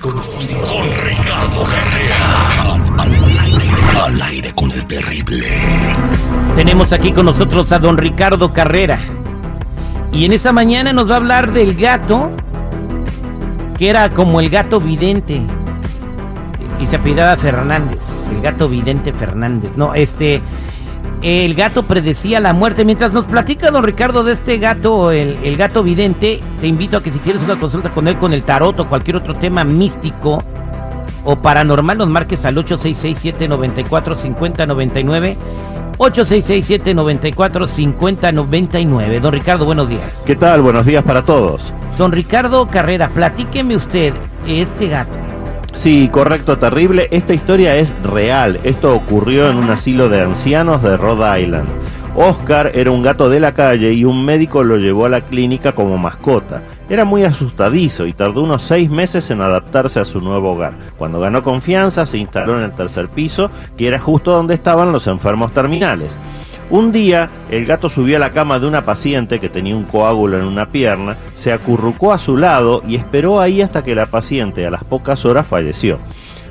desconocido. Con Ricardo Carrera. Al, aire, al aire con el terrible. Tenemos aquí con nosotros a don Ricardo Carrera. Y en esta mañana nos va a hablar del gato, que era como el gato vidente. Y se apellidaba Fernández. El gato vidente Fernández. No, este. El gato predecía la muerte. Mientras nos platica don Ricardo de este gato, el, el gato vidente, te invito a que si quieres una consulta con él con el tarot o cualquier otro tema místico o paranormal, nos marques al 866-794-5099. 866-794-5099. Don Ricardo, buenos días. ¿Qué tal? Buenos días para todos. Don Ricardo Carrera, platíqueme usted este gato. Sí, correcto, terrible. Esta historia es real. Esto ocurrió en un asilo de ancianos de Rhode Island. Oscar era un gato de la calle y un médico lo llevó a la clínica como mascota. Era muy asustadizo y tardó unos seis meses en adaptarse a su nuevo hogar. Cuando ganó confianza se instaló en el tercer piso, que era justo donde estaban los enfermos terminales. Un día, el gato subió a la cama de una paciente que tenía un coágulo en una pierna, se acurrucó a su lado y esperó ahí hasta que la paciente a las pocas horas falleció.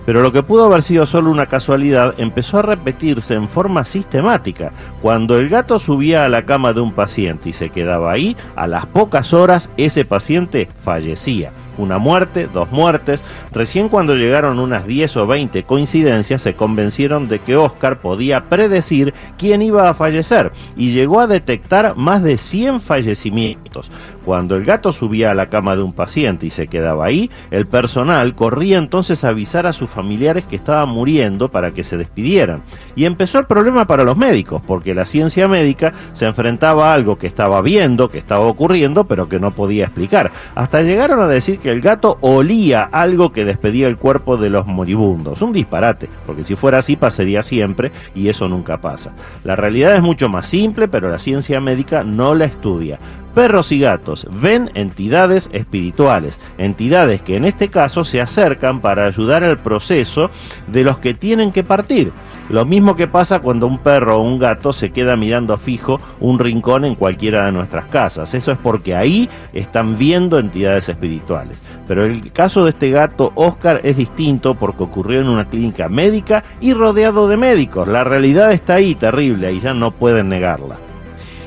Pero lo que pudo haber sido solo una casualidad empezó a repetirse en forma sistemática. Cuando el gato subía a la cama de un paciente y se quedaba ahí, a las pocas horas ese paciente fallecía una muerte, dos muertes. Recién cuando llegaron unas 10 o 20 coincidencias se convencieron de que Oscar podía predecir quién iba a fallecer y llegó a detectar más de 100 fallecimientos. Cuando el gato subía a la cama de un paciente y se quedaba ahí, el personal corría entonces a avisar a sus familiares que estaba muriendo para que se despidieran. Y empezó el problema para los médicos, porque la ciencia médica se enfrentaba a algo que estaba viendo, que estaba ocurriendo, pero que no podía explicar. Hasta llegaron a decir que el gato olía algo que despedía el cuerpo de los moribundos. Un disparate, porque si fuera así pasaría siempre y eso nunca pasa. La realidad es mucho más simple, pero la ciencia médica no la estudia. Perros y gatos ven entidades espirituales, entidades que en este caso se acercan para ayudar al proceso de los que tienen que partir. Lo mismo que pasa cuando un perro o un gato se queda mirando fijo un rincón en cualquiera de nuestras casas. Eso es porque ahí están viendo entidades espirituales. Pero el caso de este gato Oscar es distinto porque ocurrió en una clínica médica y rodeado de médicos. La realidad está ahí, terrible, y ya no pueden negarla.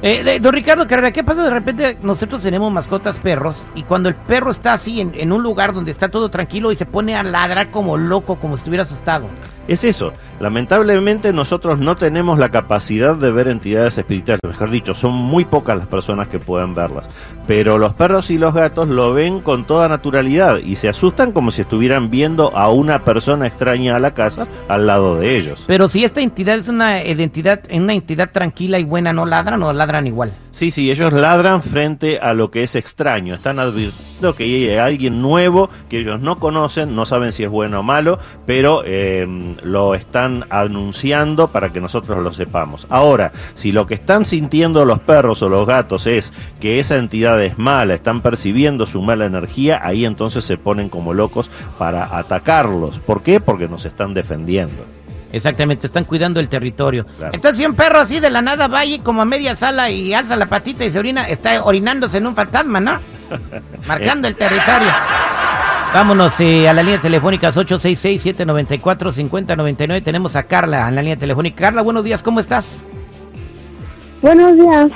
Eh, don Ricardo Carrera, ¿qué pasa de repente? Nosotros tenemos mascotas perros y cuando el perro está así en, en un lugar donde está todo tranquilo y se pone a ladrar como loco, como si estuviera asustado. Es eso, lamentablemente nosotros no tenemos la capacidad de ver entidades espirituales, mejor dicho, son muy pocas las personas que pueden verlas, pero los perros y los gatos lo ven con toda naturalidad y se asustan como si estuvieran viendo a una persona extraña a la casa al lado de ellos. Pero si esta entidad es una identidad, una entidad tranquila y buena, ¿no ladran o ladran igual? Sí, sí, ellos ladran frente a lo que es extraño, están advirtiendo que hay alguien nuevo que ellos no conocen, no saben si es bueno o malo, pero eh, lo están anunciando para que nosotros lo sepamos. Ahora, si lo que están sintiendo los perros o los gatos es que esa entidad es mala, están percibiendo su mala energía, ahí entonces se ponen como locos para atacarlos. ¿Por qué? Porque nos están defendiendo. Exactamente, están cuidando el territorio. Claro. Entonces, si un perro así de la nada va ahí como a media sala y alza la patita y se orina, está orinándose en un fantasma, ¿no? Marcando el territorio. Vámonos eh, a la línea telefónica 866-794-5099. Tenemos a Carla en la línea telefónica. Carla, buenos días, ¿cómo estás? Buenos días.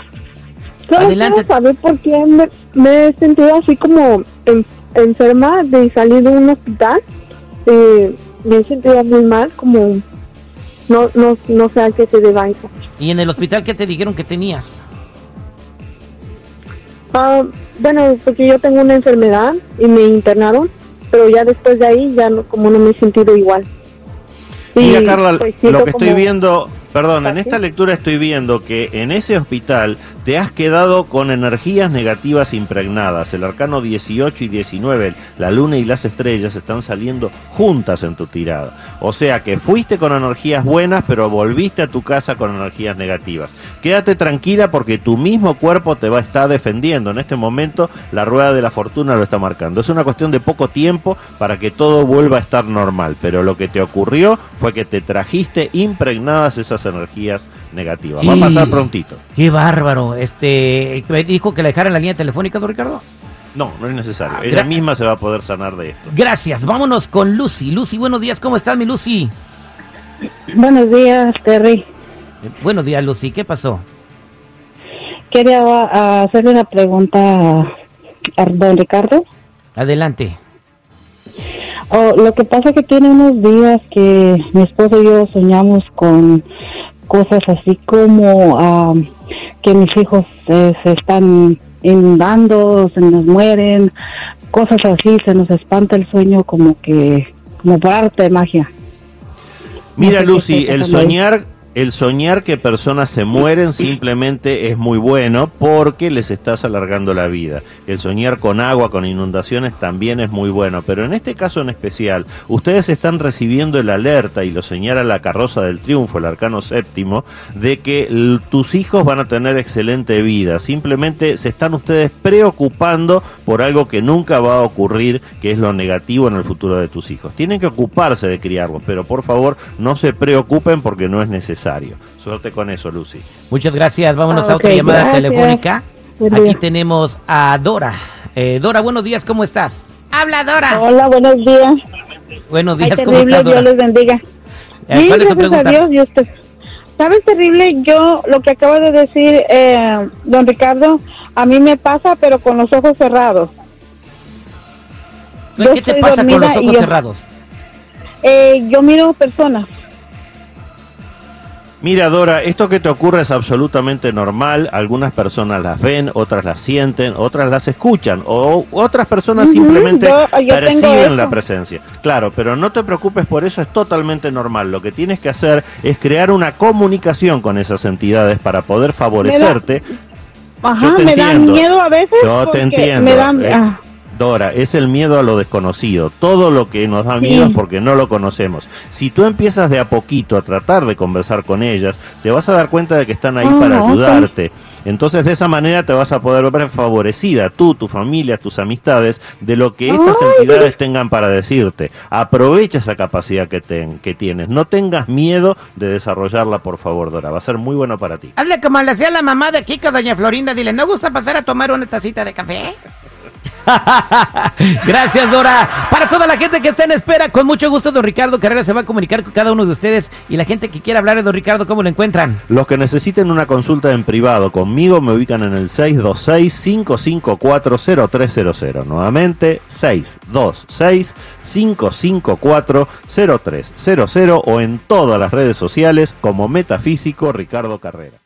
Solo Adelante. quiero saber por qué me, me he sentido así como en- enferma de salir de un hospital. Eh, me he sentido muy mal, como no, no, no sé a qué se deba eso. ¿Y en el hospital qué te dijeron que tenías? Ah, bueno, porque yo tengo una enfermedad y me internaron, pero ya después de ahí ya no, como no me he sentido igual. Y, Mira, Carla, pues, lo que estoy como- viendo, perdón, en esta lectura estoy viendo que en ese hospital te has quedado con energías negativas impregnadas. El arcano 18 y 19, la luna y las estrellas están saliendo juntas en tu tirada. O sea que fuiste con energías buenas, pero volviste a tu casa con energías negativas. Quédate tranquila porque tu mismo cuerpo te va a estar defendiendo. En este momento la rueda de la fortuna lo está marcando. Es una cuestión de poco tiempo para que todo vuelva a estar normal. Pero lo que te ocurrió fue que te trajiste impregnadas esas energías negativas. Va a pasar prontito. Qué bárbaro. Este, ¿me dijo que la dejara en la línea telefónica, don Ricardo? No, no es necesario. Ah, Ella misma se va a poder sanar de esto. Gracias. Vámonos con Lucy. Lucy, buenos días. ¿Cómo estás, mi Lucy? Buenos días, Terry. Eh, buenos días, Lucy. ¿Qué pasó? Quería ah, hacerle una pregunta a, don Ricardo. Adelante. Oh, lo que pasa que tiene unos días que mi esposo y yo soñamos con cosas así como ah, que mis hijos eh, se están inundando, se nos mueren, cosas así, se nos espanta el sueño como que, como por arte de magia. Mira, No sé qué Lucy, el soñar, el soñar que personas se mueren simplemente es muy bueno porque les estás alargando la vida. El soñar con agua, con inundaciones también es muy bueno, pero en este caso en especial, ustedes están recibiendo el alerta y lo señala la carroza del triunfo, el arcano séptimo, de que tus hijos van a tener excelente vida. Simplemente se están ustedes preocupando por algo que nunca va a ocurrir, que es lo negativo en el futuro de tus hijos. Tienen que ocuparse de criarlos, pero por favor no se preocupen porque no es necesario. Suerte con eso, Lucy. Muchas gracias. Vámonos Ah, a otra llamada gracias. telefónica. Buen Aquí día. tenemos a Dora. Eh, Dora, buenos días. ¿Cómo estás? Habla, Dora. Hola, buenos días. Buenos Ay, días. ¿Cómo terrible, estás, Dora? Dios les bendiga. Eh, Bien, ¿Cuál es tu gracias a? Dios, Dios te- ¿Sabes, terrible? Yo, lo que acaba de decir eh, don Ricardo, a mí me pasa, pero con los ojos cerrados. yo ¿Qué te pasa con los ojos yo- cerrados? Eh, yo miro personas. Mira, Dora, esto que te ocurre es absolutamente normal. Algunas personas las ven, otras las sienten, otras las escuchan, o otras personas simplemente yo- yo tengo perciben la presencia. Claro, pero no te preocupes por eso, es totalmente normal. Lo que tienes que hacer es crear una comunicación con esas entidades para poder favorecerte. Ajá, Yo te me dan entiendo. miedo a veces. Yo te entiendo. Me dan, eh, ah, Dora, es el miedo a lo desconocido. Todo lo que nos da miedo Sí. es porque no lo conocemos. Si tú empiezas de a poquito a tratar de conversar con ellas, te vas a dar cuenta de que están ahí Ah, para ayudarte. Entonces de esa manera te vas a poder ver favorecida tú, tu familia, tus amistades, de lo que estas Ay. entidades tengan para decirte. Aprovecha esa capacidad que, ten- que tienes. No tengas miedo de desarrollarla, por favor, Dora. Va a ser muy bueno para ti. Hazle como le hacía la mamá de Kiko, doña Florinda. Dile, ¿no gusta pasar a tomar una tacita de café? Gracias, Dora. Para toda la gente que está en espera, con mucho gusto, don Ricardo Carrera se va a comunicar con cada uno de ustedes. Y la gente que quiera hablar don Ricardo, ¿cómo lo encuentran? Los que necesiten una consulta en privado conmigo me ubican en el 626-554-0300. Nuevamente, 626-554-0300 o en todas las redes sociales como Metafísico Ricardo Carrera.